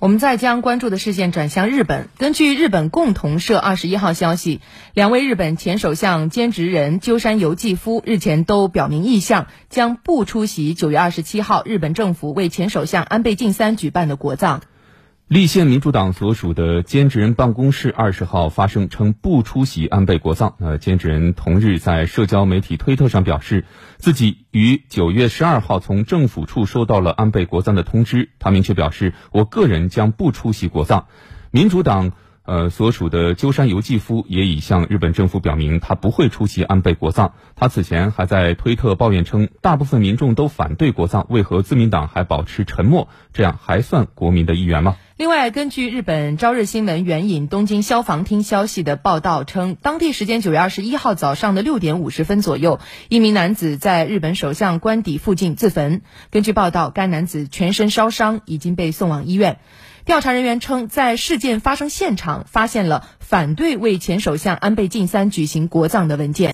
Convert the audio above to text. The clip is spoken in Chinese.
我们再将关注的视线转向日本。根据日本共同社二十一号消息，两位日本前首相兼职人鸠山由纪夫日前都表明意向，将不出席九月二十七号日本政府为前首相安倍晋三举办的国葬。立宪民主党所属的兼职人办公室二十号发声称不出席安倍国葬。呃，兼职人同日在社交媒体推特上表示，自己于九月十二号从政府处收到了安倍国葬的通知。他明确表示，我个人将不出席国葬。民主党。呃，所属的鸠山由纪夫也已向日本政府表明，他不会出席安倍国葬。他此前还在推特抱怨称，大部分民众都反对国葬，为何自民党还保持沉默？这样还算国民的一员吗？另外，根据日本朝日新闻援引东京消防厅消息的报道称，当地时间九月二十一号早上的六点五十分左右，一名男子在日本首相官邸附近自焚。根据报道，该男子全身烧伤，已经被送往医院。调查人员称，在事件发生现场发现了反对为前首相安倍晋三举行国葬的文件。